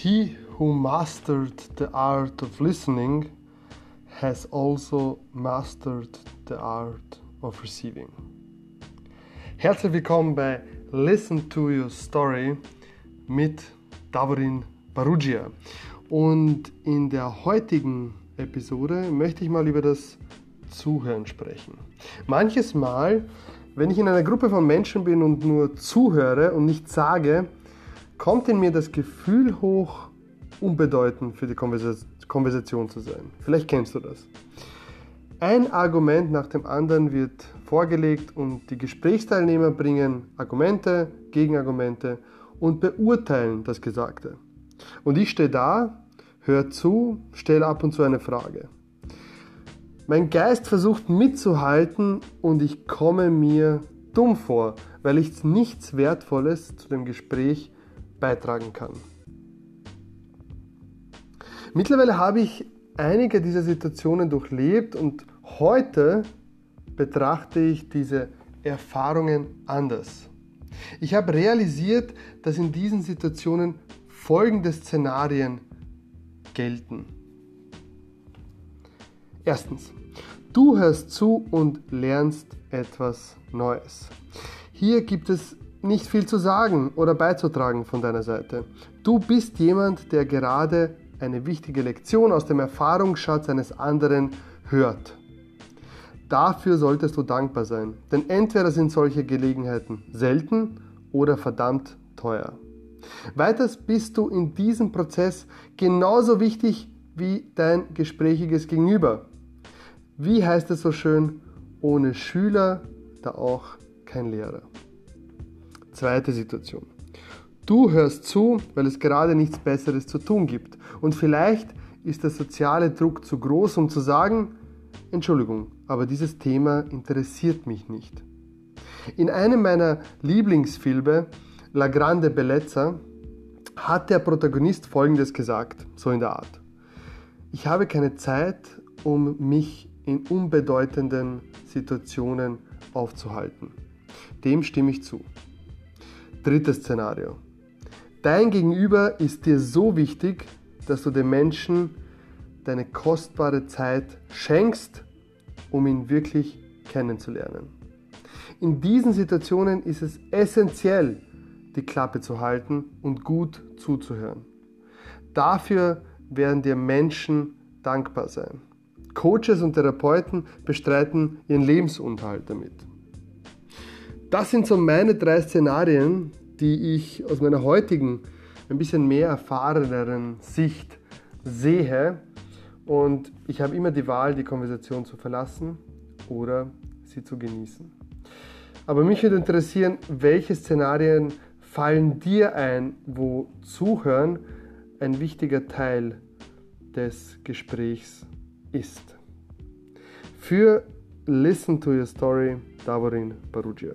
He who mastered the art of listening has also mastered the art of receiving. Herzlich willkommen bei Listen to Your Story mit Davorin Barugia. Und in der heutigen Episode möchte ich mal über das Zuhören sprechen. Manches Mal, wenn ich in einer Gruppe von Menschen bin und nur zuhöre und nichts sage, kommt in mir das Gefühl hoch, unbedeutend für die Konversation zu sein. Vielleicht kennst du das. Ein Argument nach dem anderen wird vorgelegt und die Gesprächsteilnehmer bringen Argumente, Gegenargumente und beurteilen das Gesagte. Und ich stehe da, höre zu, stelle ab und zu eine Frage. Mein Geist versucht mitzuhalten und ich komme mir dumm vor, weil ich nichts Wertvolles zu dem Gespräch beitragen kann. Mittlerweile habe ich einige dieser Situationen durchlebt und heute betrachte ich diese Erfahrungen anders. Ich habe realisiert, dass in diesen Situationen folgende Szenarien gelten. Erstens, du hörst zu und lernst etwas Neues. Hier gibt es nicht viel zu sagen oder beizutragen von deiner Seite. Du bist jemand, der gerade eine wichtige Lektion aus dem Erfahrungsschatz eines anderen hört. Dafür solltest du dankbar sein, denn entweder sind solche Gelegenheiten selten oder verdammt teuer. Weiters bist du in diesem Prozess genauso wichtig wie dein gesprächiges Gegenüber. Wie heißt es so schön, ohne Schüler da auch kein Lehrer. Zweite Situation. Du hörst zu, weil es gerade nichts Besseres zu tun gibt. Und vielleicht ist der soziale Druck zu groß, um zu sagen, Entschuldigung, aber dieses Thema interessiert mich nicht. In einem meiner Lieblingsfilme, La Grande Bellezza, hat der Protagonist Folgendes gesagt, so in der Art. Ich habe keine Zeit, um mich in unbedeutenden Situationen aufzuhalten. Dem stimme ich zu. Drittes Szenario. Dein Gegenüber ist dir so wichtig, dass du dem Menschen deine kostbare Zeit schenkst, um ihn wirklich kennenzulernen. In diesen Situationen ist es essentiell, die Klappe zu halten und gut zuzuhören. Dafür werden dir Menschen dankbar sein. Coaches und Therapeuten bestreiten ihren Lebensunterhalt damit. Das sind so meine drei Szenarien, die ich aus meiner heutigen, ein bisschen mehr erfahreneren Sicht sehe. Und ich habe immer die Wahl, die Konversation zu verlassen oder sie zu genießen. Aber mich würde interessieren, welche Szenarien fallen dir ein, wo Zuhören ein wichtiger Teil des Gesprächs ist. Für Listen to Your Story, Davorin Barugia.